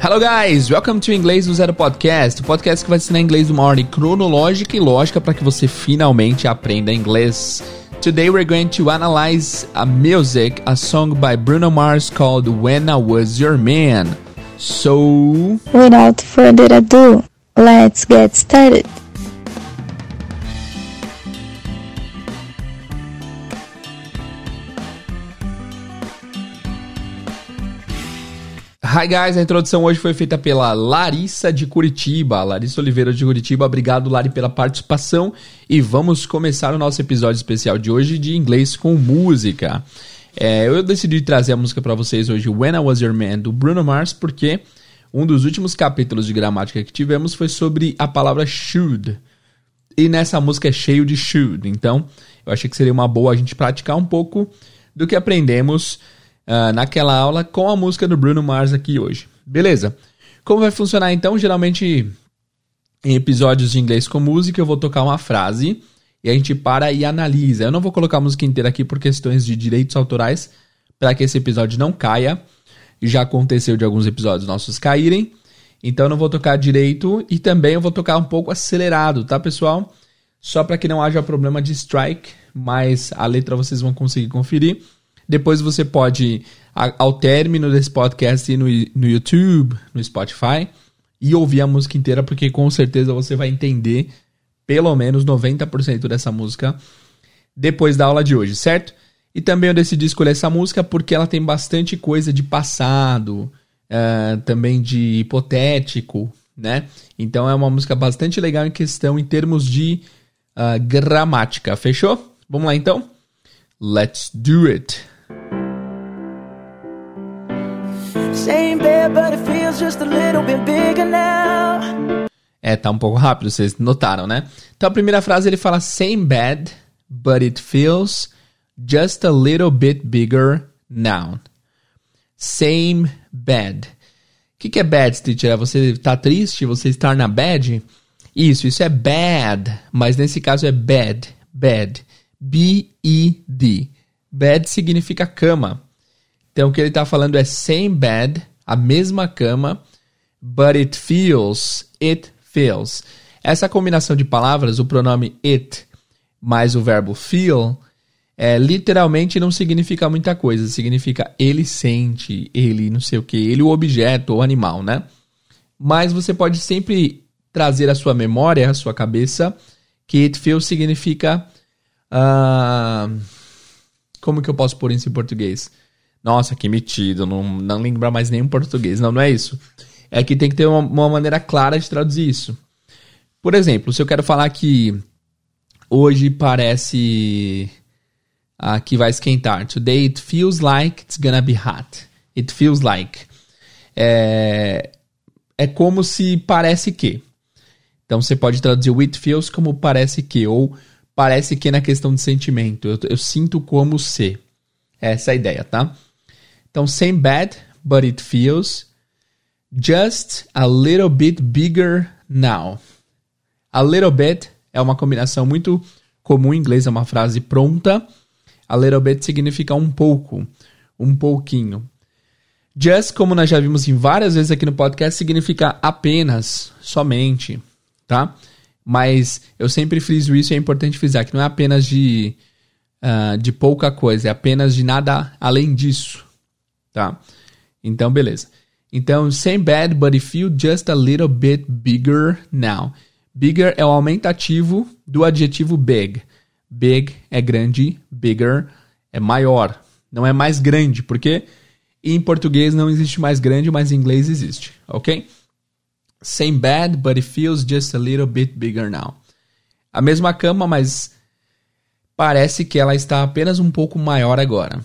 Hello guys, welcome to Inglês do Zero Podcast, o podcast que vai ensinar inglês de uma ordem cronológica e lógica para que você finalmente aprenda inglês. Today we're going to analyze a music, a song by Bruno Mars called When I Was Your Man. So, without further ado, let's get started. Hi guys, a introdução hoje foi feita pela Larissa de Curitiba, Larissa Oliveira de Curitiba. Obrigado, Lari, pela participação. E vamos começar o nosso episódio especial de hoje de inglês com música. É, eu decidi trazer a música para vocês hoje, When I Was Your Man, do Bruno Mars, porque um dos últimos capítulos de gramática que tivemos foi sobre a palavra should. E nessa música é cheio de should. Então, eu achei que seria uma boa a gente praticar um pouco do que aprendemos uh, naquela aula com a música do Bruno Mars aqui hoje. Beleza? Como vai funcionar então? Geralmente em episódios de inglês com música eu vou tocar uma frase e a gente para e analisa. Eu não vou colocar a música inteira aqui por questões de direitos autorais para que esse episódio não caia. Já aconteceu de alguns episódios nossos caírem. Então eu não vou tocar direito e também eu vou tocar um pouco acelerado, tá, pessoal? Só para que não haja problema de strike, mas a letra vocês vão conseguir conferir. Depois você pode, ao término desse podcast, ir no, no YouTube, no Spotify e ouvir a música inteira, porque com certeza você vai entender pelo menos 90% dessa música depois da aula de hoje, certo? E também eu decidi escolher essa música porque ela tem bastante coisa de passado, uh, também de hipotético, né? Então é uma música bastante legal em questão em termos de uh, gramática, fechou? Vamos lá então? Let's do it! É, tá um pouco rápido, vocês notaram, né? Então a primeira frase ele fala same bed, but it feels just a little bit bigger now. Same bed. O que, que é bad, teacher? É você tá triste? Você estar na bad? Isso, isso é bad, mas nesse caso é bed, bed. B-E-D. Bed significa cama. Então o que ele está falando é same bed, a mesma cama, but it feels, it feels. Essa combinação de palavras, o pronome it mais o verbo feel, é, literalmente não significa muita coisa. Significa ele sente, ele não sei o que, ele o objeto ou animal, né? Mas você pode sempre trazer à sua memória, à sua cabeça, que it feels significa. Uh, como que eu posso pôr isso em português? Nossa, que metido, não, não lembra mais nenhum português. Não, não é isso. É que tem que ter uma, uma maneira clara de traduzir isso. Por exemplo, se eu quero falar que hoje parece ah, que vai esquentar. Today it feels like it's gonna be hot. It feels like. É, é como se parece que. Então você pode traduzir o it feels como parece que, ou parece que na questão de sentimento. Eu, eu sinto como se. Essa é a ideia, tá? Então, same bad, but it feels just a little bit bigger now. A little bit é uma combinação muito comum em inglês, é uma frase pronta. A little bit significa um pouco, um pouquinho. Just, como nós já vimos em várias vezes aqui no podcast, significa apenas, somente, tá? Mas eu sempre friso isso e é importante frisar que não é apenas de, uh, de pouca coisa, é apenas de nada além disso tá? Então, beleza. Então, same bad, but it feels just a little bit bigger now. Bigger é o aumentativo do adjetivo big. Big é grande, bigger é maior. Não é mais grande, porque em português não existe mais grande, mas em inglês existe, ok? Same bad, but it feels just a little bit bigger now. A mesma cama, mas parece que ela está apenas um pouco maior agora.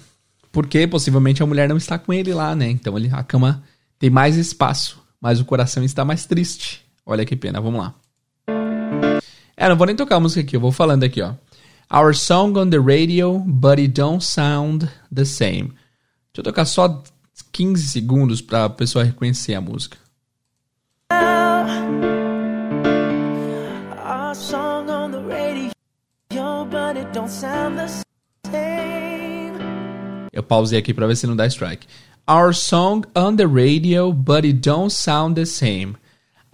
Porque possivelmente a mulher não está com ele lá, né? Então ele, a cama tem mais espaço, mas o coração está mais triste. Olha que pena, vamos lá. É, não vou nem tocar a música aqui, eu vou falando aqui, ó. Our song on the radio, but it don't sound the same. Deixa eu tocar só 15 segundos para a pessoa reconhecer a música. Our song on the radio, but it don't sound the same. Eu pausei aqui para ver se não dá strike. Our song on the radio, but it don't sound the same.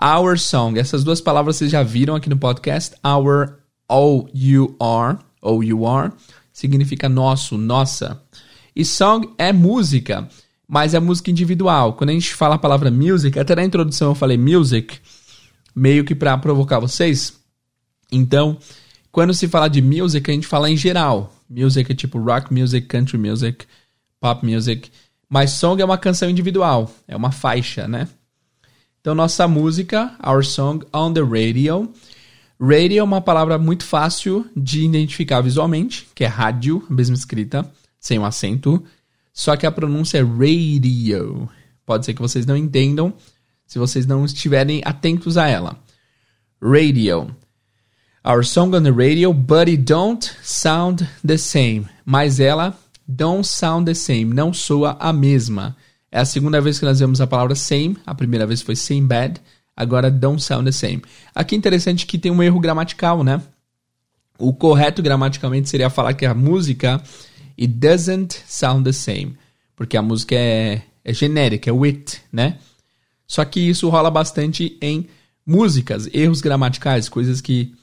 Our song, essas duas palavras vocês já viram aqui no podcast. Our, O-U-R, O-U-R, significa nosso, nossa. E song é música, mas é música individual. Quando a gente fala a palavra music, até na introdução eu falei music, meio que para provocar vocês. Então, quando se fala de music, a gente fala em geral. Music é tipo rock music, country music, pop music. Mas song é uma canção individual, é uma faixa, né? Então, nossa música, our song on the radio. Radio é uma palavra muito fácil de identificar visualmente, que é rádio, mesma escrita, sem um acento. Só que a pronúncia é radio. Pode ser que vocês não entendam se vocês não estiverem atentos a ela. Radio. Our song on the radio, but it don't sound the same. Mas ela don't sound the same, não soa a mesma. É a segunda vez que nós vemos a palavra same, a primeira vez foi same bad, agora don't sound the same. Aqui é interessante que tem um erro gramatical, né? O correto gramaticalmente seria falar que a música it doesn't sound the same, porque a música é, é genérica, é wit, né? Só que isso rola bastante em músicas, erros gramaticais, coisas que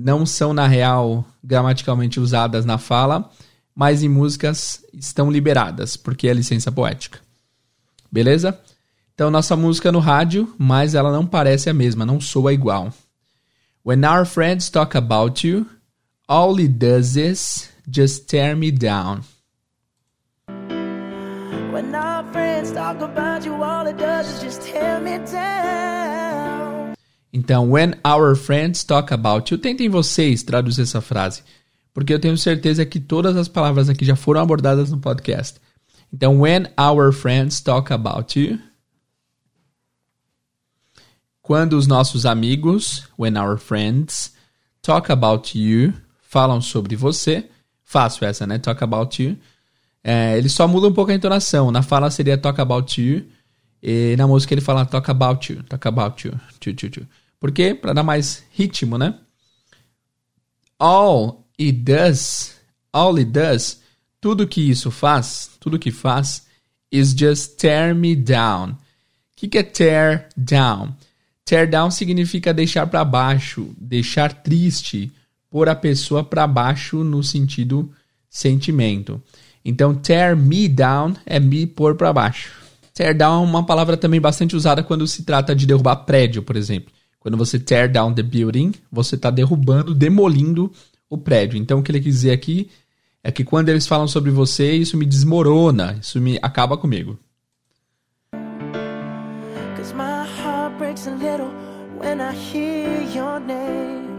não são na real gramaticalmente usadas na fala, mas em músicas estão liberadas, porque é licença poética. Beleza? Então, nossa música no rádio, mas ela não parece a mesma, não soa igual. When our friends talk about you, all it does is just tear me down. When our friends talk about you, all it does is just tear me down. Então, when our friends talk about you, tentem vocês traduzir essa frase porque eu tenho certeza que todas as palavras aqui já foram abordadas no podcast. Então, when our friends talk about you. Quando os nossos amigos, when our friends talk about you, falam sobre você. Fácil essa, né? Talk about you. É, ele só muda um pouco a entonação. Na fala seria talk about you. E na música ele fala talk about you, talk about you. Tchu, tchu, tchu. Por quê? Para dar mais ritmo, né? All it does, all it does, tudo que isso faz, tudo que faz, is just tear me down. O que, que é tear down? Tear down significa deixar para baixo, deixar triste, pôr a pessoa para baixo no sentido sentimento. Então, tear me down é me pôr para baixo. Tear down é uma palavra também bastante usada quando se trata de derrubar prédio, por exemplo. Quando você tear down the building, você está derrubando, demolindo o prédio. Então, o que ele quis dizer aqui é que quando eles falam sobre você, isso me desmorona, isso me acaba comigo.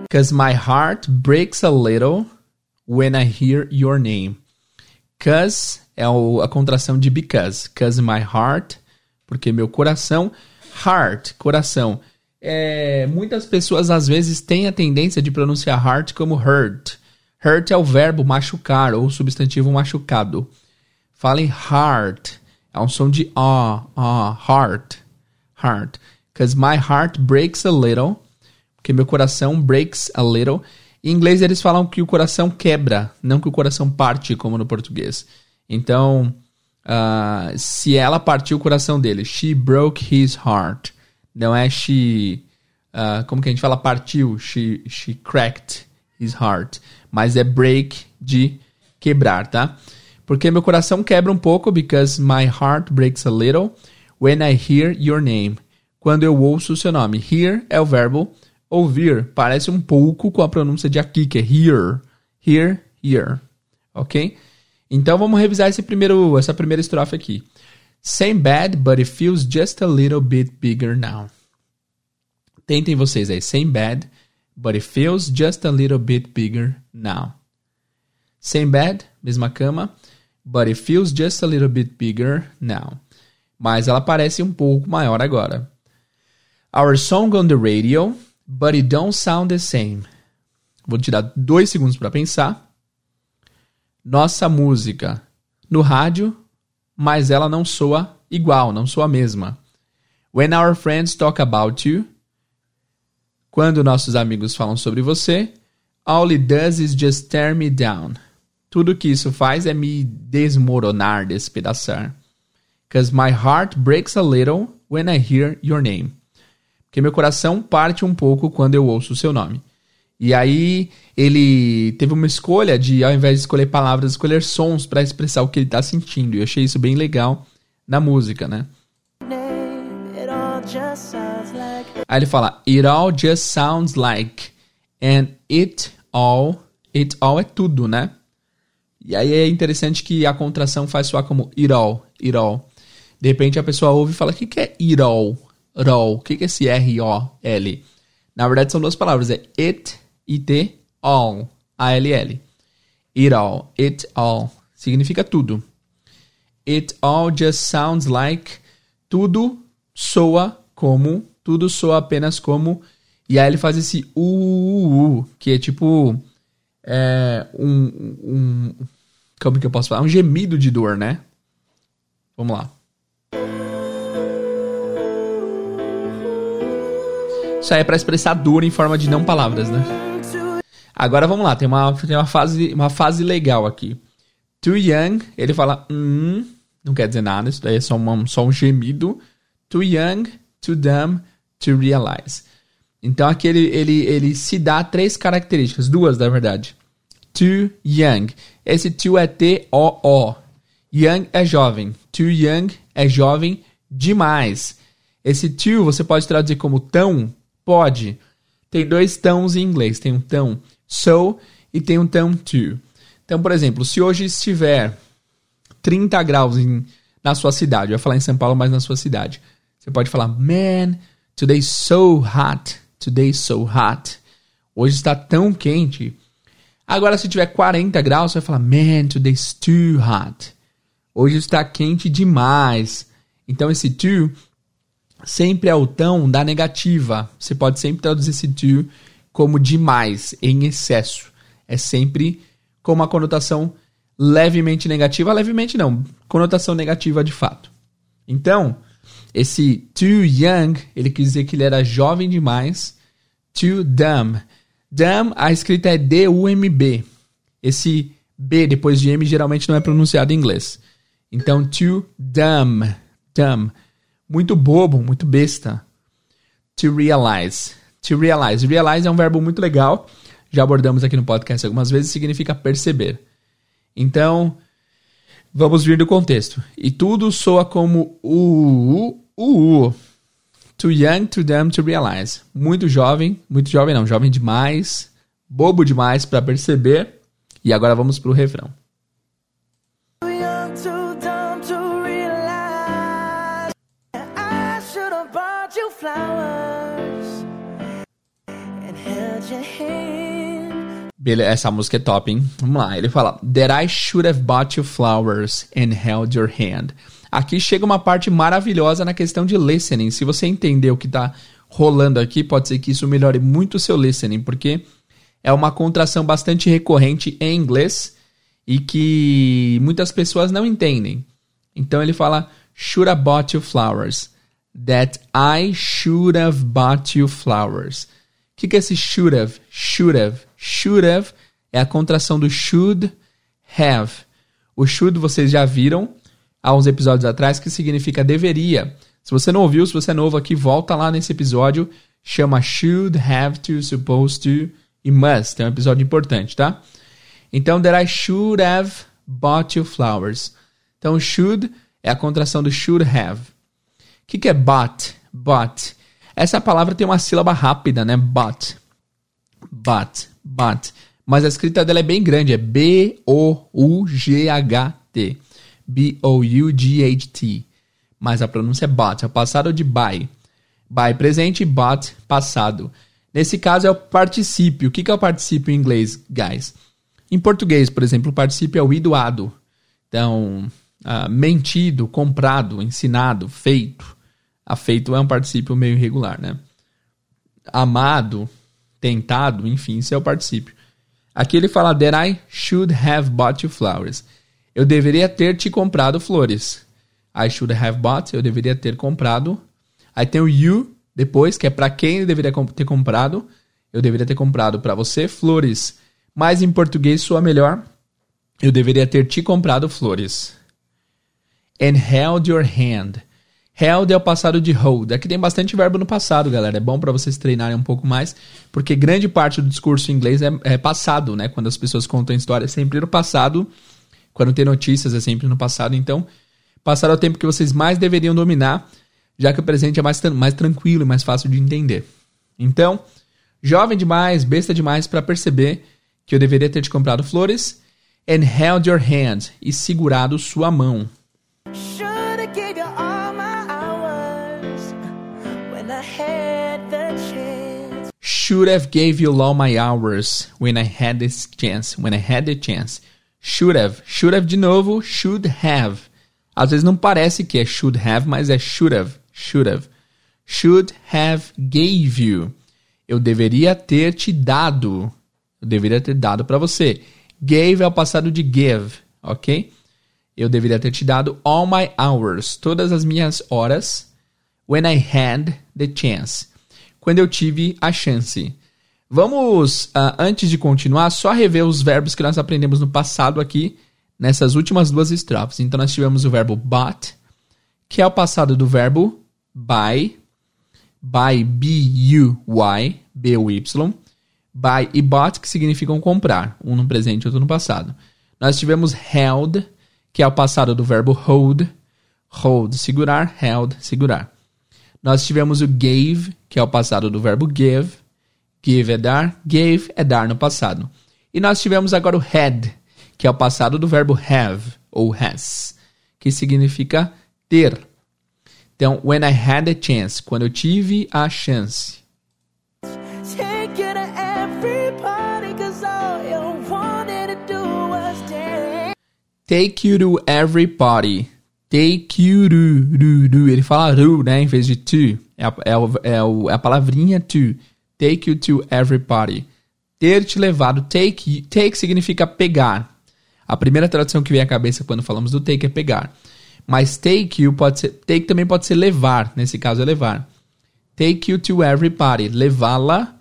Cause my heart breaks a little when I hear your name. Cause heart breaks a é contração de because. Cause my heart, porque meu coração, heart, coração é, muitas pessoas às vezes têm a tendência de pronunciar heart como hurt. Hurt é o verbo machucar ou substantivo machucado. Falem heart. É um som de ah, ah, heart. Heart. Because my heart breaks a little. Porque meu coração breaks a little. Em inglês eles falam que o coração quebra, não que o coração parte, como no português. Então, uh, se ela partiu o coração dele, she broke his heart. Não é she. Uh, como que a gente fala? Partiu. She, she cracked his heart. Mas é break de quebrar, tá? Porque meu coração quebra um pouco, because my heart breaks a little when I hear your name. Quando eu ouço o seu nome. Hear é o verbo ouvir. Parece um pouco com a pronúncia de aqui, que é hear. Hear, hear. Ok? Então vamos revisar esse primeiro, essa primeira estrofe aqui. Same bad, but it feels just a little bit bigger now. Tentem vocês aí. Same bad, but it feels just a little bit bigger now. Same bed, mesma cama, but it feels just a little bit bigger now. Mas ela parece um pouco maior agora. Our song on the radio, but it don't sound the same. Vou tirar dois segundos para pensar. Nossa música no rádio, mas ela não soa igual, não soa a mesma. When our friends talk about you, quando nossos amigos falam sobre você, all it does is just tear me down. Tudo que isso faz é me desmoronar, despedaçar. Cause my heart breaks a little when I hear your name. Porque meu coração parte um pouco quando eu ouço o seu nome. E aí ele teve uma escolha de, ao invés de escolher palavras, escolher sons para expressar o que ele está sentindo. E eu achei isso bem legal na música, né? Aí ele fala, It all just sounds like. And it all. It all é tudo, né? E aí é interessante que a contração faz soar como it all, it all. De repente a pessoa ouve e fala, o que, que é it all? All. O que, é esse R-O-L? Na verdade são duas palavras, é it It all. A-L-L. It all. It all. Significa tudo. It all just sounds like. Tudo soa como. Tudo soa apenas como. E aí ele faz esse u que é tipo. É, um, um. Como que eu posso falar? Um gemido de dor, né? Vamos lá. Isso aí é para expressar dor em forma de não palavras, né? Agora vamos lá, tem uma, tem uma, fase, uma fase legal aqui. Too young, ele fala hum, não quer dizer nada, isso daí é só, uma, só um gemido. Too young, too dumb to realize. Então aqui ele, ele, ele se dá três características, duas na verdade. Too young. Esse too é T-O-O. Young é jovem. Too young é jovem demais. Esse too você pode traduzir como tão? Pode. Tem dois tãos em inglês. Tem um tão so e tem um tão to. Então, por exemplo, se hoje estiver 30 graus em, na sua cidade, eu ia falar em São Paulo, mas na sua cidade, você pode falar, man, today's so hot, today's so hot. Hoje está tão quente. Agora, se tiver 40 graus, você vai falar, man, today's too hot. Hoje está quente demais. Então, esse to sempre é o tão da negativa. Você pode sempre traduzir esse to como demais, em excesso. É sempre com uma conotação levemente negativa, levemente não, conotação negativa de fato. Então, esse too young, ele quis dizer que ele era jovem demais. Too dumb. Dumb, a escrita é D-U-M-B. Esse B depois de M geralmente não é pronunciado em inglês. Então, too dumb. Dumb. Muito bobo, muito besta. To realize. To realize. Realize é um verbo muito legal. Já abordamos aqui no podcast algumas vezes. Significa perceber. Então, vamos vir do contexto. E tudo soa como u, u, u. Too young, too dumb to realize. Muito jovem, muito jovem não, jovem demais, bobo demais para perceber. E agora vamos pro refrão. Beleza, essa música é top, hein? Vamos lá. Ele fala: That I should have bought you flowers and held your hand. Aqui chega uma parte maravilhosa na questão de listening. Se você entender o que está rolando aqui, pode ser que isso melhore muito o seu listening, porque é uma contração bastante recorrente em inglês e que muitas pessoas não entendem. Então ele fala: Should have bought you flowers. That I should have bought you flowers que, que é esse should have? Should have. Should have é a contração do should have. O should vocês já viram há uns episódios atrás, que significa deveria. Se você não ouviu, se você é novo aqui, volta lá nesse episódio. Chama should, have to, supposed to e must. É um episódio importante, tá? Então, that I should have bought you flowers. Então, should é a contração do should have. O que, que é bought? Bought essa palavra tem uma sílaba rápida, né? But. But. But. Mas a escrita dela é bem grande, é B-O-U-G-H-T. B-O-U-G-H-T. Mas a pronúncia é but, é o passado de by. By presente, but passado. Nesse caso é o particípio. O que é o particípio em inglês, guys? Em português, por exemplo, o particípio é o idoado. Então, uh, mentido, comprado, ensinado, feito. Afeito é um particípio meio irregular, né? Amado, tentado, enfim, isso é o particípio. Aqui ele fala that I should have bought you flowers. Eu deveria ter te comprado flores. I should have bought, eu deveria ter comprado. Aí tem o you depois, que é para quem eu deveria ter comprado. Eu deveria ter comprado para você flores. Mas em português soa melhor. Eu deveria ter te comprado flores. and held your hand. Held é o passado de hold. Aqui tem bastante verbo no passado, galera. É bom para vocês treinarem um pouco mais, porque grande parte do discurso em inglês é, é passado, né? Quando as pessoas contam história, é sempre no passado. Quando tem notícias, é sempre no passado. Então, passado é o tempo que vocês mais deveriam dominar, já que o presente é mais, mais tranquilo e mais fácil de entender. Então, jovem demais, besta demais para perceber que eu deveria ter te comprado flores and held your hand e segurado sua mão. Should have gave you all my hours when I had this chance. When I had the chance. Should have. Should have de novo. Should have. Às vezes não parece que é should have, mas é should have. Should have. Should have gave you. Eu deveria ter te dado. Eu deveria ter dado para você. Gave é o passado de give, ok? Eu deveria ter te dado all my hours, todas as minhas horas, when I had the chance quando eu tive a chance. Vamos, uh, antes de continuar, só rever os verbos que nós aprendemos no passado aqui, nessas últimas duas estrofes. Então, nós tivemos o verbo bought, que é o passado do verbo buy, buy, B-U-Y, B-U-Y, buy e bought, que significam comprar, um no presente e outro no passado. Nós tivemos held, que é o passado do verbo hold, hold, segurar, held, segurar. Nós tivemos o gave, que é o passado do verbo give. Give é dar, gave é dar no passado. E nós tivemos agora o had, que é o passado do verbo have ou has, que significa ter. Então, when I had a chance, quando eu tive a chance. Take you to every party. Take you to. Ele fala ru, né? Em vez de to. É a, é, é, é a palavrinha to. Take you to everybody. Ter te levado. Take, take significa pegar. A primeira tradução que vem à cabeça quando falamos do take é pegar. Mas take you pode ser. Take também pode ser levar. Nesse caso é levar. Take you to everybody. Levá-la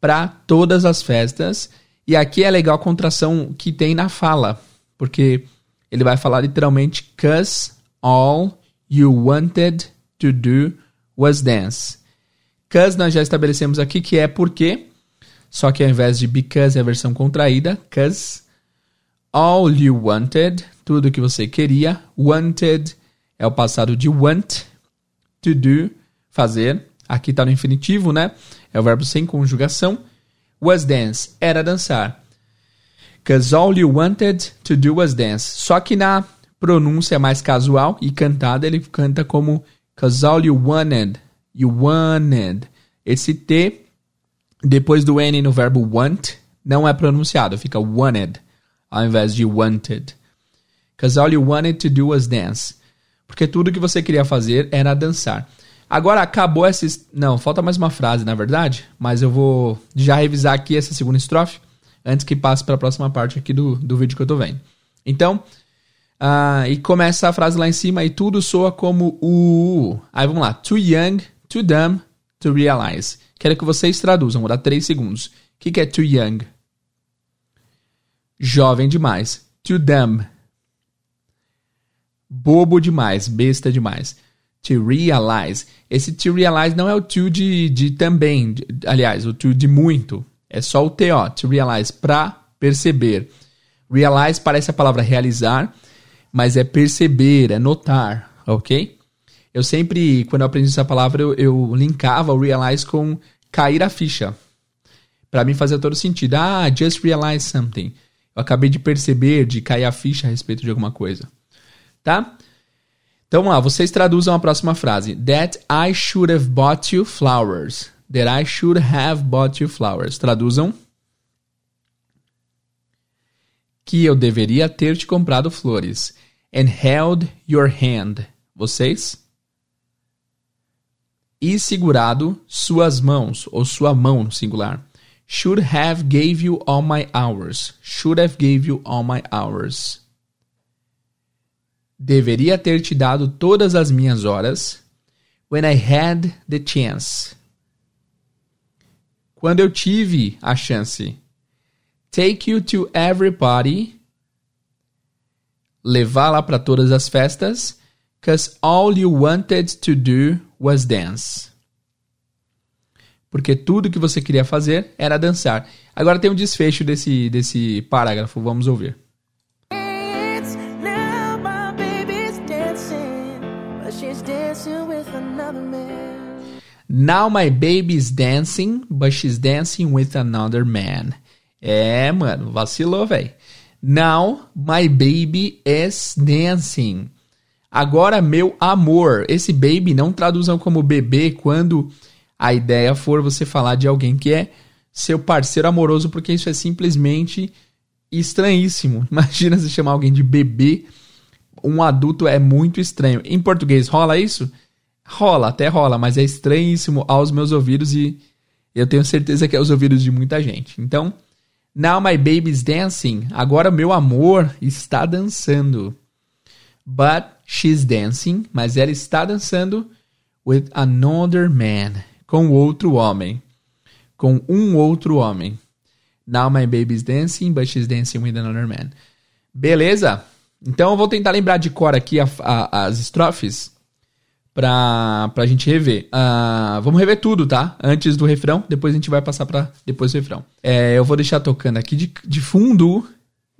para todas as festas. E aqui é legal a contração que tem na fala. Porque ele vai falar literalmente cause all you wanted to do was dance. Cause nós já estabelecemos aqui que é porque, só que ao invés de because é a versão contraída, cause all you wanted, tudo que você queria, wanted é o passado de want, to do, fazer. Aqui está no infinitivo, né? É o verbo sem conjugação. Was dance, era dançar. Cause all you wanted to do was dance. Só que na pronúncia mais casual e cantada, ele canta como Cause all you wanted, you wanted. Esse T, depois do N no verbo want, não é pronunciado, fica wanted, ao invés de wanted. Cause all you wanted to do was dance. Porque tudo que você queria fazer era dançar. Agora acabou essa. Não, falta mais uma frase, na verdade. Mas eu vou já revisar aqui essa segunda estrofe antes que passe para a próxima parte aqui do, do vídeo que eu tô vendo. Então, uh, e começa a frase lá em cima e tudo soa como o. Aí vamos lá. Too young, too dumb to realize. Quero que vocês traduzam, vou dar 3 segundos. O que, que é too young? Jovem demais. Too dumb. Bobo demais, besta demais. To realize. Esse to realize não é o to de, de também, de, aliás, o to de muito. É só o TO, to realize, para perceber. Realize parece a palavra realizar, mas é perceber, é notar, ok? Eu sempre, quando eu aprendi essa palavra, eu, eu linkava o realize com cair a ficha. Para mim fazia todo sentido. Ah, just realize something. Eu acabei de perceber, de cair a ficha a respeito de alguma coisa. Tá? Então vamos lá, vocês traduzam a próxima frase. That I should have bought you flowers that I should have bought you flowers. Traduzam. Que eu deveria ter te comprado flores. And held your hand. Vocês? E segurado suas mãos, ou sua mão no singular. Should have gave you all my hours. Should have gave you all my hours. Deveria ter te dado todas as minhas horas. When I had the chance quando eu tive a chance. Take you to everybody. levá-la para todas as festas, cause all you wanted to do was dance. Porque tudo que você queria fazer era dançar. Agora tem um desfecho desse, desse parágrafo, vamos ouvir. Now my baby's dancing, but she's dancing with another man. É, mano, vacilou, velho. Now my baby is dancing. Agora meu amor. Esse baby não traduzam como bebê quando a ideia for você falar de alguém que é seu parceiro amoroso, porque isso é simplesmente estranhíssimo. Imagina se chamar alguém de bebê. Um adulto é muito estranho. Em português rola isso? Rola, até rola, mas é estranhíssimo aos meus ouvidos e eu tenho certeza que é aos ouvidos de muita gente. Então, now my baby's dancing. Agora meu amor está dançando. But she's dancing, mas ela está dançando with another man, com outro homem, com um outro homem. Now my baby's dancing, but she's dancing with another man. Beleza? Então eu vou tentar lembrar de cor aqui a, a, as estrofes pra, pra gente rever. Uh, vamos rever tudo, tá? Antes do refrão, depois a gente vai passar pra depois do refrão. É, eu vou deixar tocando aqui de, de fundo.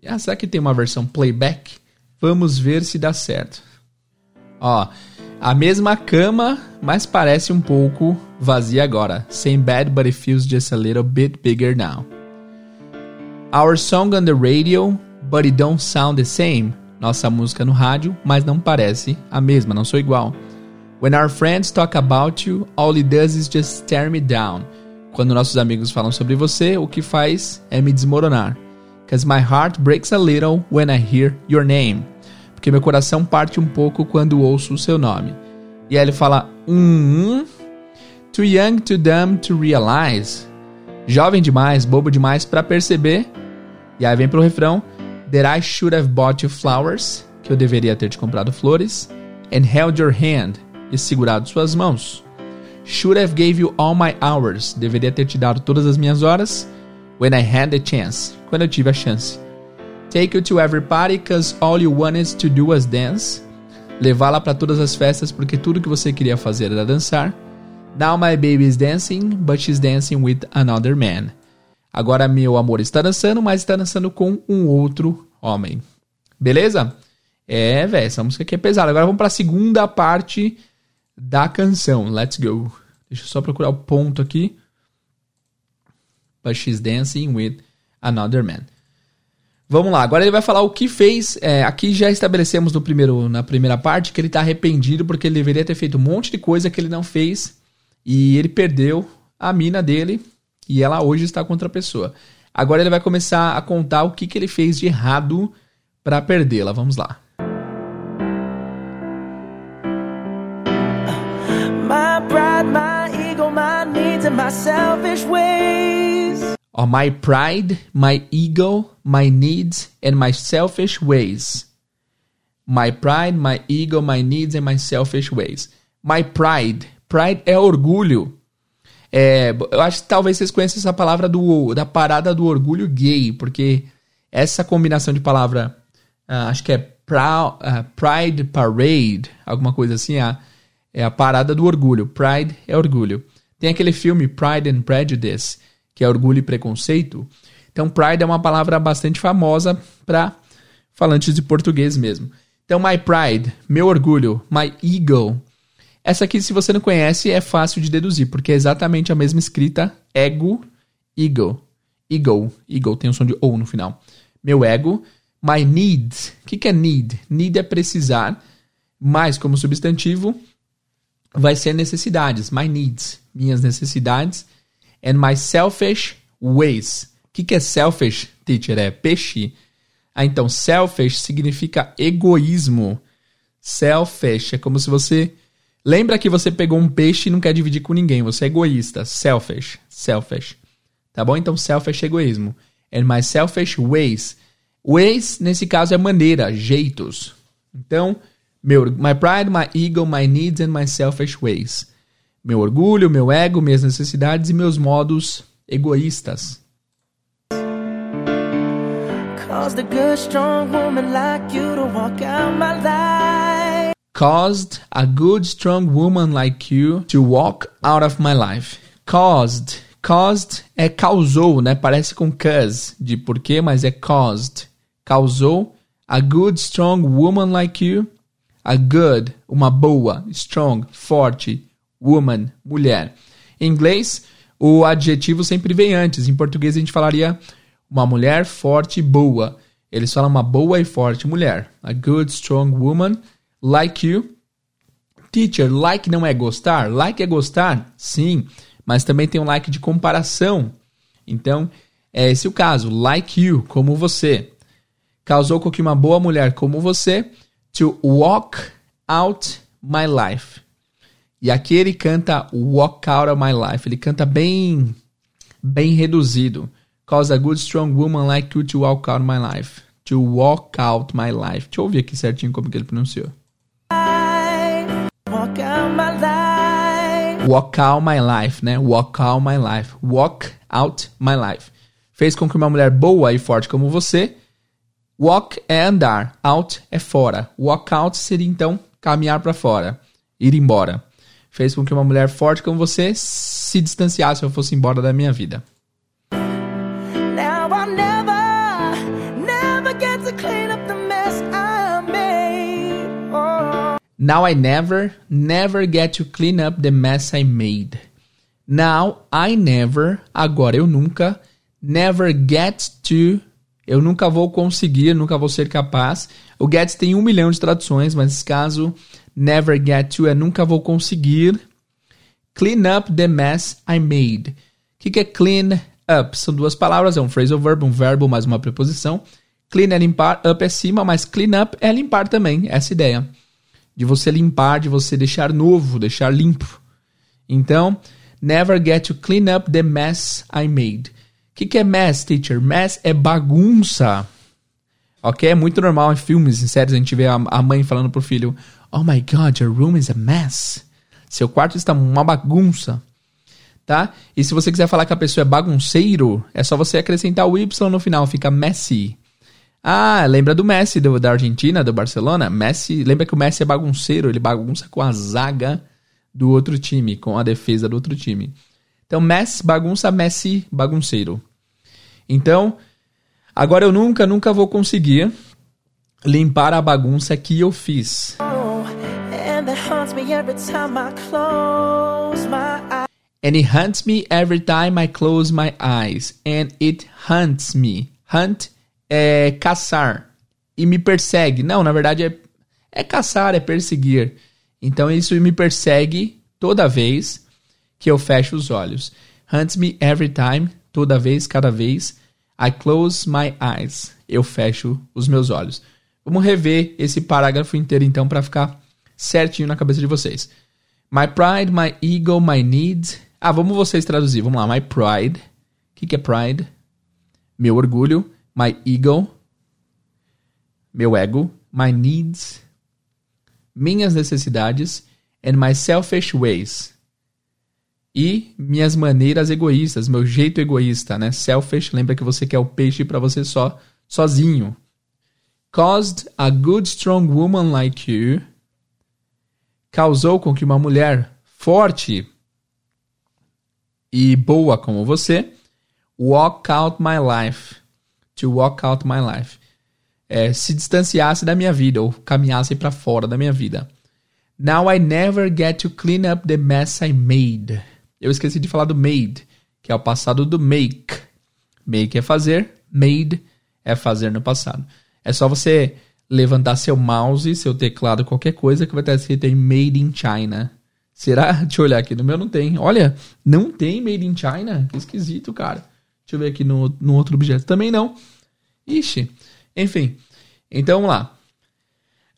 Ah, será que tem uma versão playback? Vamos ver se dá certo. Ó, a mesma cama, mas parece um pouco vazia agora. Same bed, but it feels just a little bit bigger now. Our song on the radio, but it don't sound the same. Nossa música no rádio, mas não parece a mesma, não sou igual. When our friends talk about you, all it does is just tear me down. Quando nossos amigos falam sobre você, o que faz é me desmoronar. Cause my heart breaks a little when I hear your name. Porque meu coração parte um pouco quando ouço o seu nome. E aí ele fala, hum, too young, too dumb to realize. Jovem demais, bobo demais para perceber. E aí vem pro refrão, that I should have bought you flowers, que eu deveria ter te comprado flores, and held your hand, e segurado suas mãos. Should have gave you all my hours. Deveria ter te dado todas as minhas horas. When I had the chance. Quando eu tive a chance. Take you to every party cause all you wanted to do was dance. Levá-la para todas as festas porque tudo que você queria fazer era dançar. Now my baby is dancing, but she's dancing with another man. Agora meu amor está dançando, mas está dançando com um outro homem. Beleza? É, velho, essa música aqui é pesada. Agora vamos para a segunda parte da canção. Let's go. Deixa eu só procurar o ponto aqui. But she's dancing with another man. Vamos lá, agora ele vai falar o que fez. É, aqui já estabelecemos no primeiro, na primeira parte que ele está arrependido porque ele deveria ter feito um monte de coisa que ele não fez e ele perdeu a mina dele e ela hoje está com outra pessoa. Agora ele vai começar a contar o que, que ele fez de errado para perdê-la. Vamos lá. And my selfish ways. Or my pride, my ego, my needs, and my selfish ways. My pride, my ego, my needs, and my selfish ways. My pride. Pride é orgulho. É, eu acho que talvez vocês conheçam essa palavra do, da parada do orgulho gay, porque essa combinação de palavra, uh, acho que é proud, uh, Pride Parade, alguma coisa assim, uh, é a parada do orgulho. Pride é orgulho. Tem aquele filme Pride and Prejudice, que é Orgulho e Preconceito. Então, Pride é uma palavra bastante famosa para falantes de português mesmo. Então, My Pride, meu orgulho, My Ego. Essa aqui, se você não conhece, é fácil de deduzir, porque é exatamente a mesma escrita, ego, ego. Ego, ego, tem um som de ou no final. Meu ego, my needs. O que, que é need? Need é precisar, mais como substantivo, vai ser necessidades, my needs, minhas necessidades, and my selfish ways. O que, que é selfish, teacher? É peixe. Ah, então, selfish significa egoísmo. Selfish é como se você. Lembra que você pegou um peixe e não quer dividir com ninguém. Você é egoísta. Selfish. Selfish. Tá bom? Então, selfish é egoísmo. And my selfish ways. Ways, nesse caso, é maneira, jeitos. Então, meu, my pride, my ego, my needs and my selfish ways. Meu orgulho, meu ego, minhas necessidades e meus modos egoístas. Caused a good, strong woman like you to walk out my life. Caused a good, strong woman like you to walk out of my life. Caused. Caused é causou, né? Parece com cause, de porquê, mas é caused. Causou a good, strong woman like you. A good, uma boa, strong, forte, woman, mulher. Em inglês, o adjetivo sempre vem antes. Em português, a gente falaria uma mulher forte e boa. Eles falam uma boa e forte mulher. A good, strong woman like you. Teacher, like não é gostar? Like é gostar? Sim, mas também tem um like de comparação. Então, é esse o caso. Like you, como você. Causou com que uma boa mulher como você to walk out my life. E aqui ele canta walk out of my life. Ele canta bem bem reduzido. Cause a good strong woman like you to walk out my life. To walk out my life. Deixa eu ouvir aqui certinho como que ele pronunciou. Walk out my life. Walk out my life, né? Walk out my life. Walk out my life. Fez com que uma mulher boa e forte como você. Walk é andar, out é fora. Walk out seria então caminhar para fora, ir embora. Fez com que uma mulher forte como você se distanciasse ou fosse embora da minha vida. Now I never, never get to clean up the mess I made. Now I never, agora eu nunca, never get to, eu nunca vou conseguir, nunca vou ser capaz. O get tem um milhão de traduções, mas nesse caso, never get to é nunca vou conseguir. Clean up the mess I made. O que, que é clean up? São duas palavras, é um phrasal verb, um verbo mais uma preposição. Clean é limpar, up é cima, mas clean up é limpar também, essa ideia de você limpar, de você deixar novo, deixar limpo. Então, never get to clean up the mess I made. O que, que é mess, teacher? Mess é bagunça. Ok? É muito normal em filmes, em séries, a gente vê a, a mãe falando pro filho: Oh my god, your room is a mess. Seu quarto está uma bagunça. Tá? E se você quiser falar que a pessoa é bagunceiro, é só você acrescentar o Y no final, fica messy. Ah, lembra do Messi do, da Argentina, do Barcelona? Messi, lembra que o Messi é bagunceiro, ele bagunça com a zaga do outro time, com a defesa do outro time. Então, Messi bagunça, Messi bagunceiro. Então, agora eu nunca, nunca vou conseguir limpar a bagunça que eu fiz. And it hunts me every time I close my eyes. And it hunts me. Hunt é caçar e me persegue. Não, na verdade é, é caçar, é perseguir. Então isso me persegue toda vez que eu fecho os olhos. Hunts me every time, toda vez, cada vez. I close my eyes. Eu fecho os meus olhos. Vamos rever esse parágrafo inteiro então para ficar certinho na cabeça de vocês. My pride, my ego, my needs. Ah, vamos vocês traduzir. Vamos lá. My pride. O que, que é pride? Meu orgulho my ego, meu ego, my needs, minhas necessidades, and my selfish ways. E minhas maneiras egoístas, meu jeito egoísta, né? Selfish, lembra que você quer o peixe para você só, sozinho. Caused a good strong woman like you. Causou com que uma mulher forte e boa como você walk out my life to walk out my life. É, se distanciasse da minha vida ou caminhasse para fora da minha vida. Now I never get to clean up the mess I made. Eu esqueci de falar do made, que é o passado do make. Make é fazer, made é fazer no passado. É só você levantar seu mouse, seu teclado, qualquer coisa que vai estar escrito em Made in China. Será? Deixa eu olhar aqui. No meu não tem. Olha, não tem Made in China. Que esquisito, cara. Deixa eu ver aqui no, no outro objeto. Também não. Ixi. Enfim. Então vamos lá.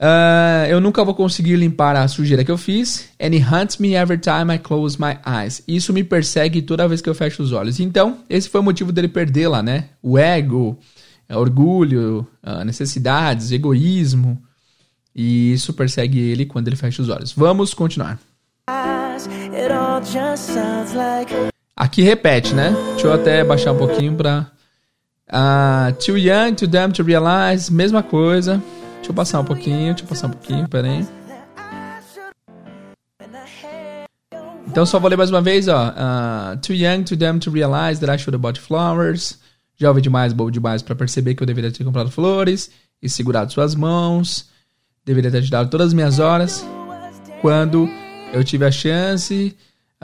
Uh, eu nunca vou conseguir limpar a sujeira que eu fiz. And it hunts me every time I close my eyes. Isso me persegue toda vez que eu fecho os olhos. Então, esse foi o motivo dele perder lá, né? O ego, o orgulho, necessidades, egoísmo. E isso persegue ele quando ele fecha os olhos. Vamos continuar. Aqui repete, né? Deixa eu até baixar um pouquinho pra Uh, too young, too dumb to realize, mesma coisa. Deixa eu passar um pouquinho, deixa eu passar um pouquinho, pera aí. Então só vou ler mais uma vez, ó. Uh, too young, too dumb to realize that I should have bought flowers. Jovem demais, bobo demais para perceber que eu deveria ter comprado flores e segurado suas mãos. Deveria ter te dado todas as minhas horas. Quando eu tive a chance,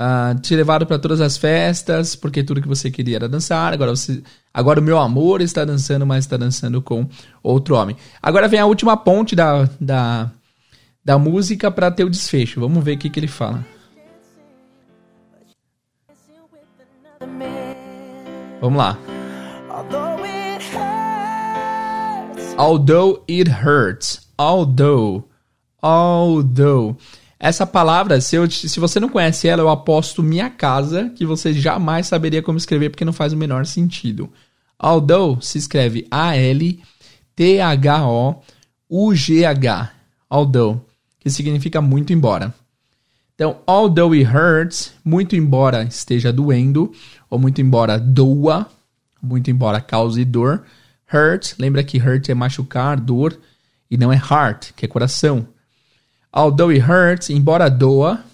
uh, te levado para todas as festas, porque tudo que você queria era dançar. Agora, você, agora o meu amor está dançando, mas está dançando com outro homem. Agora vem a última ponte da, da, da música para ter o desfecho. Vamos ver o que, que ele fala. Vamos lá. Although it hurts. Although. Although. Essa palavra, se, eu, se você não conhece ela, eu aposto minha casa que você jamais saberia como escrever porque não faz o menor sentido. Although se escreve A-L-T-H-O-U-G-H. Although, que significa muito embora. Então, although it hurts, muito embora esteja doendo, ou muito embora doa, muito embora cause dor. Hurt, lembra que hurt é machucar, dor, e não é heart, que é coração. Although it hurts, embora doa.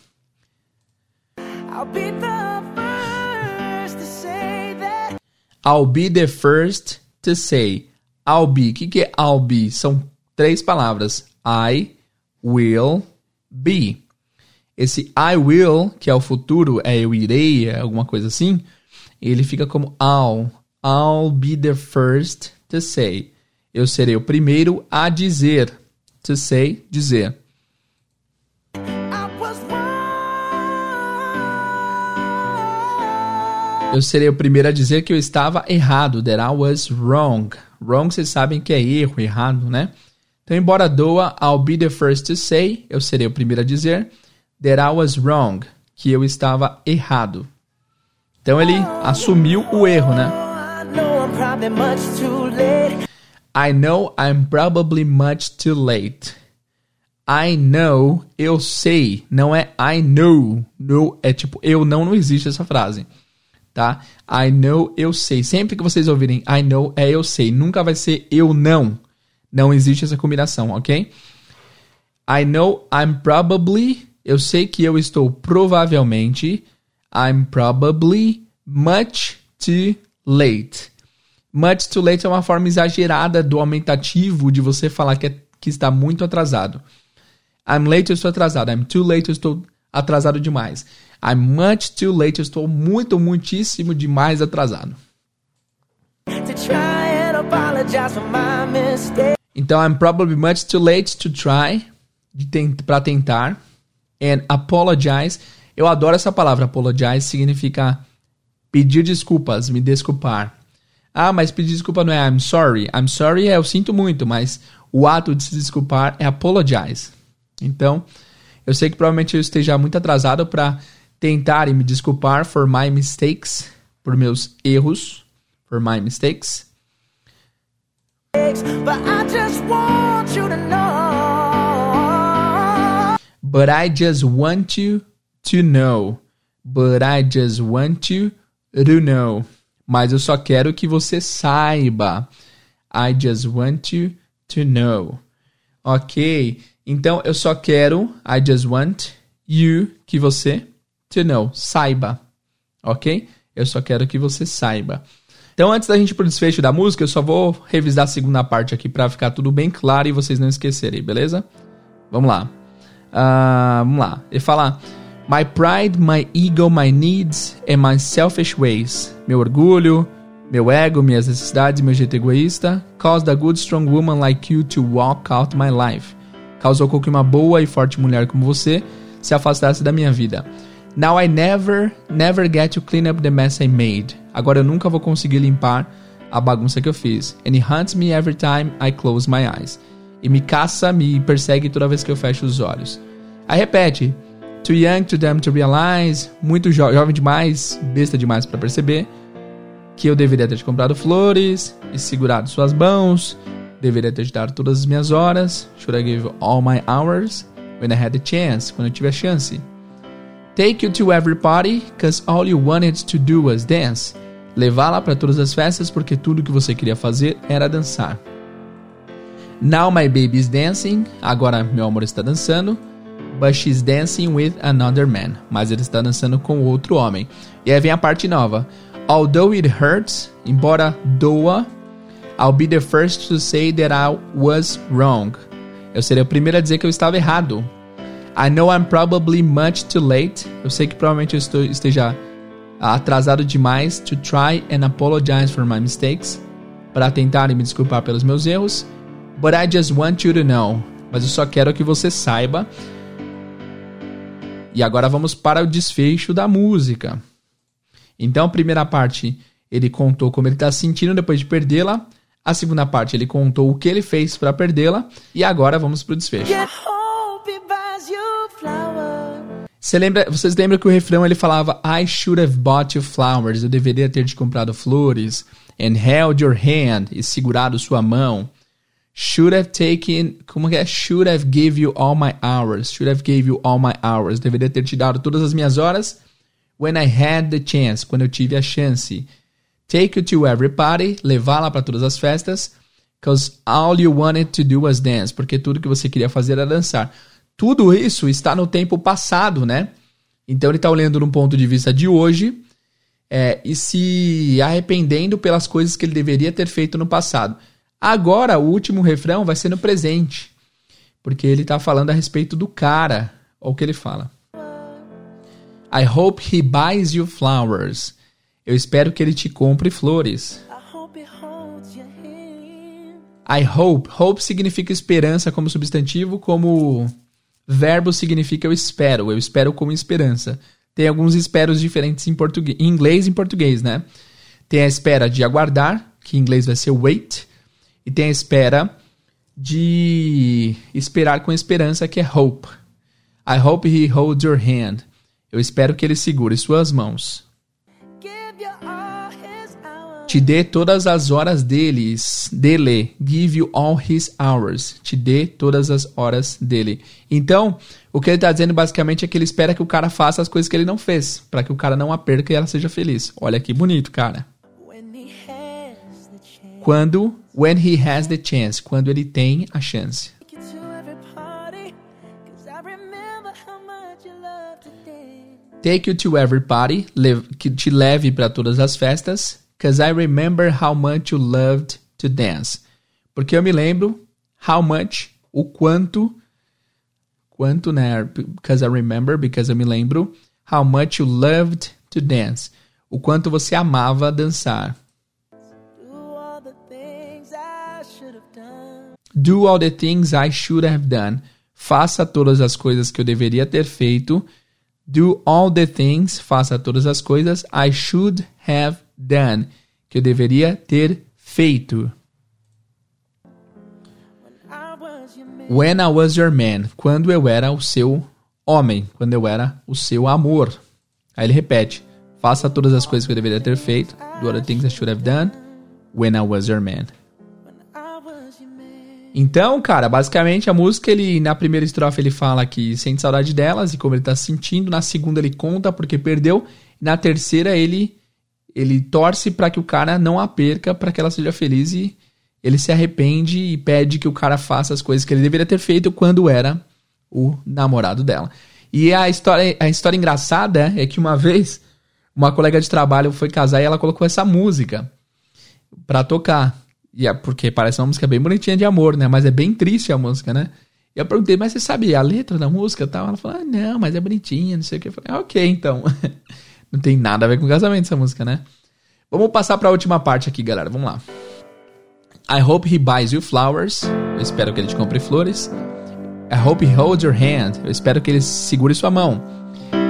I'll be the first to say that. I'll be the first to say. I'll be. O que, que é I'll be? São três palavras. I will be. Esse I will, que é o futuro, é eu irei, é alguma coisa assim, ele fica como I'll. I'll be the first to say. Eu serei o primeiro a dizer. To say, dizer. Eu serei o primeiro a dizer que eu estava errado. That I was wrong. Wrong, vocês sabem que é erro, errado, né? Então, embora doa, I'll be the first to say. Eu serei o primeiro a dizer that I was wrong. Que eu estava errado. Então, ele assumiu o erro, né? I know I'm probably much too late. I know, eu sei, não é I know. No é tipo eu não, não existe essa frase tá? I know, eu sei. Sempre que vocês ouvirem I know, é eu sei. Nunca vai ser eu não. Não existe essa combinação, ok? I know I'm probably, eu sei que eu estou provavelmente, I'm probably much too late. Much too late é uma forma exagerada do aumentativo de você falar que, é, que está muito atrasado. I'm late, eu estou atrasado. I'm too late, eu estou atrasado demais. I'm much too late. Eu estou muito, muitíssimo demais atrasado. Então, I'm probably much too late to try. Para tentar. And apologize. Eu adoro essa palavra, apologize. Significa pedir desculpas, me desculpar. Ah, mas pedir desculpa não é I'm sorry. I'm sorry é eu sinto muito, mas o ato de se desculpar é apologize. Então, eu sei que provavelmente eu esteja muito atrasado para tentar e me desculpar for my mistakes, por meus erros, for my mistakes. But I just want you to know. But I just want you to know. But I just want you to know. Mas eu só quero que você saiba. I just want you to know. Ok? Então eu só quero, I just want you, que você to know, saiba, ok? Eu só quero que você saiba. Então, antes da gente ir pro desfecho da música, eu só vou revisar a segunda parte aqui para ficar tudo bem claro e vocês não esquecerem, beleza? Vamos lá. Uh, vamos lá. Ele fala: My pride, my ego, my needs and my selfish ways. Meu orgulho, meu ego, minhas necessidades, meu jeito egoísta, caused a good strong woman like you to walk out my life. Causou com que uma boa e forte mulher como você se afastasse da minha vida. Now I never, never get to clean up the mess I made. Agora eu nunca vou conseguir limpar a bagunça que eu fiz. And he hunts me every time I close my eyes. E me caça, me persegue toda vez que eu fecho os olhos. Aí repete. Too young to them to realize. Muito jo jovem demais, besta demais para perceber. Que eu deveria ter te comprado flores e segurado suas mãos. Deveria ter te dado todas as minhas horas. Should I give all my hours? When I had the chance. Quando eu tive a chance. Take you to every party, cause all you wanted to do was dance. levá-la para todas as festas porque tudo que você queria fazer era dançar. Now my baby is dancing, agora meu amor está dançando, but she's dancing with another man, mas ele está dançando com outro homem. E aí vem a parte nova. Although it hurts, embora doa, I'll be the first to say that I was wrong. Eu serei o primeiro a dizer que eu estava errado. I know I'm probably much too late. Eu sei que provavelmente eu estou, esteja atrasado demais to try and apologize for my mistakes. Para tentar me desculpar pelos meus erros. But I just want you to know. Mas eu só quero que você saiba. E agora vamos para o desfecho da música. Então, a primeira parte, ele contou como ele está se sentindo depois de perdê-la. A segunda parte, ele contou o que ele fez para perdê-la. E agora vamos para o desfecho. Você lembra, vocês lembram que o refrão ele falava I should have bought you flowers. Eu deveria ter te comprado flores. And held your hand. E segurado sua mão. Should have taken. Como é? Should have gave you all my hours. Should have gave you all my hours. Deveria ter te dado todas as minhas horas. When I had the chance. Quando eu tive a chance. Take you to every party. Levá-la para todas as festas. Because all you wanted to do was dance. Porque tudo que você queria fazer era dançar. Tudo isso está no tempo passado, né? Então ele está olhando num ponto de vista de hoje é, e se arrependendo pelas coisas que ele deveria ter feito no passado. Agora, o último refrão vai ser no presente, porque ele está falando a respeito do cara. Olha o que ele fala. I hope he buys you flowers. Eu espero que ele te compre flores. I hope. Hope significa esperança como substantivo, como Verbo significa eu espero, eu espero com esperança. Tem alguns esperos diferentes em, português, em inglês e em português, né? Tem a espera de aguardar, que em inglês vai ser wait, e tem a espera de esperar com esperança, que é hope. I hope he holds your hand. Eu espero que ele segure suas mãos te dê todas as horas deles, dele, give you all his hours, te dê todas as horas dele. Então, o que ele está dizendo basicamente é que ele espera que o cara faça as coisas que ele não fez, para que o cara não a perca e ela seja feliz. Olha que bonito, cara. Quando, when he has the chance, quando ele tem a chance. Take you to every party, que te leve para todas as festas. Cause I remember how much you loved to dance. Porque eu me lembro how much, o quanto, quanto, né? Because I remember, because eu me lembro how much you loved to dance. O quanto você amava dançar. Do all the things I should have done. Faça todas as coisas que eu deveria ter feito. Do all the things, faça todas as coisas I should have done, que eu deveria ter feito. When I was your man, quando eu era o seu homem, quando eu era o seu amor. Aí ele repete: faça todas as coisas que eu deveria ter feito. Do other things I should have done when I was your man. Então, cara, basicamente a música, ele na primeira estrofe ele fala que sente saudade delas e como ele tá sentindo, na segunda ele conta porque perdeu, na terceira ele ele torce para que o cara não a perca, para que ela seja feliz e ele se arrepende e pede que o cara faça as coisas que ele deveria ter feito quando era o namorado dela. E a história, a história engraçada é que uma vez uma colega de trabalho foi casar e ela colocou essa música pra tocar. E é porque parece uma música bem bonitinha de amor, né? Mas é bem triste a música, né? E eu perguntei, mas você sabe a letra da música e tal? Ela falou, ah, não, mas é bonitinha, não sei o que. Eu falei, ah, ok, então. Não tem nada a ver com casamento essa música, né? Vamos passar para a última parte aqui, galera. Vamos lá. I hope he buys you flowers. Eu espero que ele te compre flores. I hope he holds your hand. Eu espero que ele segure sua mão.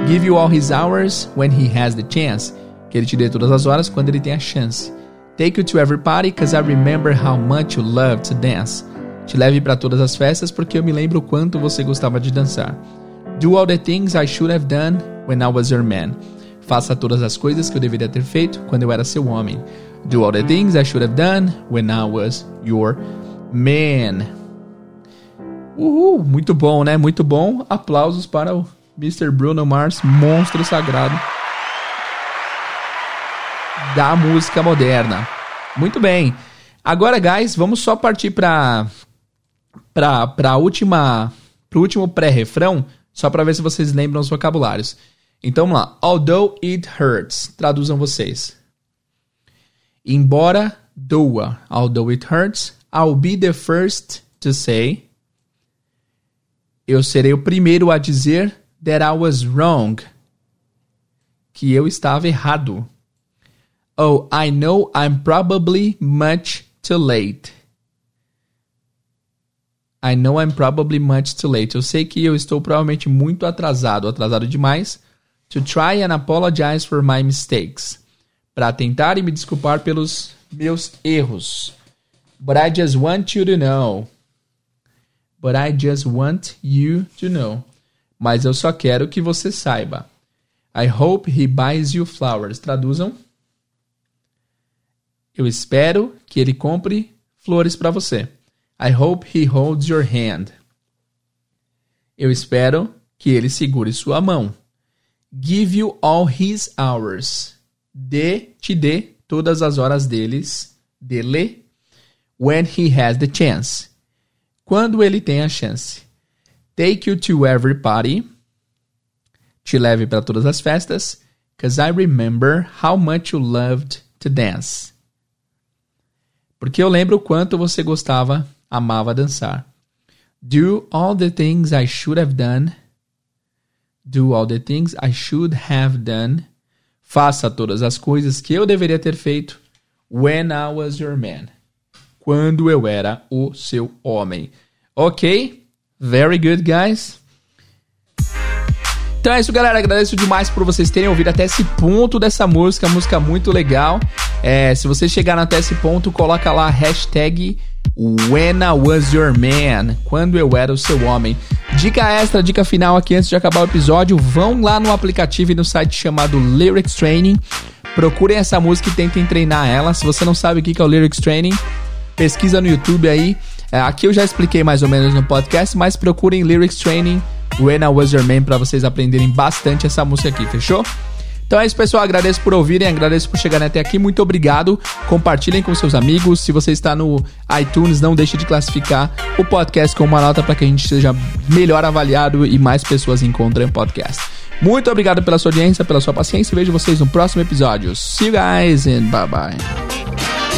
Give you all his hours when he has the chance. Que ele te dê todas as horas quando ele tem a chance. Take you to every party cause I remember how much you love to dance. Te leve para todas as festas porque eu me lembro o quanto você gostava de dançar. Do all the things I should have done when I was your man. Faça todas as coisas que eu deveria ter feito quando eu era seu homem. Do all the things I should have done when I was your man. Uhul, muito bom, né? Muito bom. Aplausos para o Mr. Bruno Mars, monstro sagrado. da música moderna. Muito bem. Agora, guys, vamos só partir para para para última pro último pré-refrão, só para ver se vocês lembram os vocabulários. Então vamos lá. Although it hurts. Traduzam vocês. Embora doa. Although it hurts, I'll be the first to say. Eu serei o primeiro a dizer that I was wrong. Que eu estava errado. Oh, I know I'm probably much too late. I know I'm probably much too late. Eu sei que eu estou provavelmente muito atrasado, atrasado demais. To try and apologize for my mistakes. Para tentar e me desculpar pelos meus erros. But I just want you to know. But I just want you to know. Mas eu só quero que você saiba. I hope he buys you flowers. Traduzam. Eu espero que ele compre flores para você. I hope he holds your hand. Eu espero que ele segure sua mão. Give you all his hours. Dê, te dê todas as horas deles, dele, when he has the chance. Quando ele tem a chance. Take you to every party. Te leve para todas as festas. Cause I remember how much you loved to dance. Porque eu lembro o quanto você gostava, amava dançar. Do all the things I should have done. Do all the things I should have done. Faça todas as coisas que eu deveria ter feito. When I was your man. Quando eu era o seu homem. Ok? Very good, guys. Então é isso, galera. Agradeço demais por vocês terem ouvido até esse ponto dessa música. Música muito legal. É, se você chegar até esse ponto, coloca lá hashtag When I Was Your Man. Quando eu era o seu homem. Dica extra, dica final aqui antes de acabar o episódio. Vão lá no aplicativo e no site chamado Lyrics Training. Procurem essa música e tentem treinar ela. Se você não sabe o que é o Lyrics Training, pesquisa no YouTube aí. É, aqui eu já expliquei mais ou menos no podcast, mas procurem Lyrics Training When I Was Your Man para vocês aprenderem bastante essa música aqui, fechou? Então é isso, pessoal. Agradeço por ouvirem, agradeço por chegarem até aqui. Muito obrigado. Compartilhem com seus amigos. Se você está no iTunes, não deixe de classificar o podcast com uma nota para que a gente seja melhor avaliado e mais pessoas encontrem o podcast. Muito obrigado pela sua audiência, pela sua paciência. Vejo vocês no próximo episódio. See you guys and bye bye.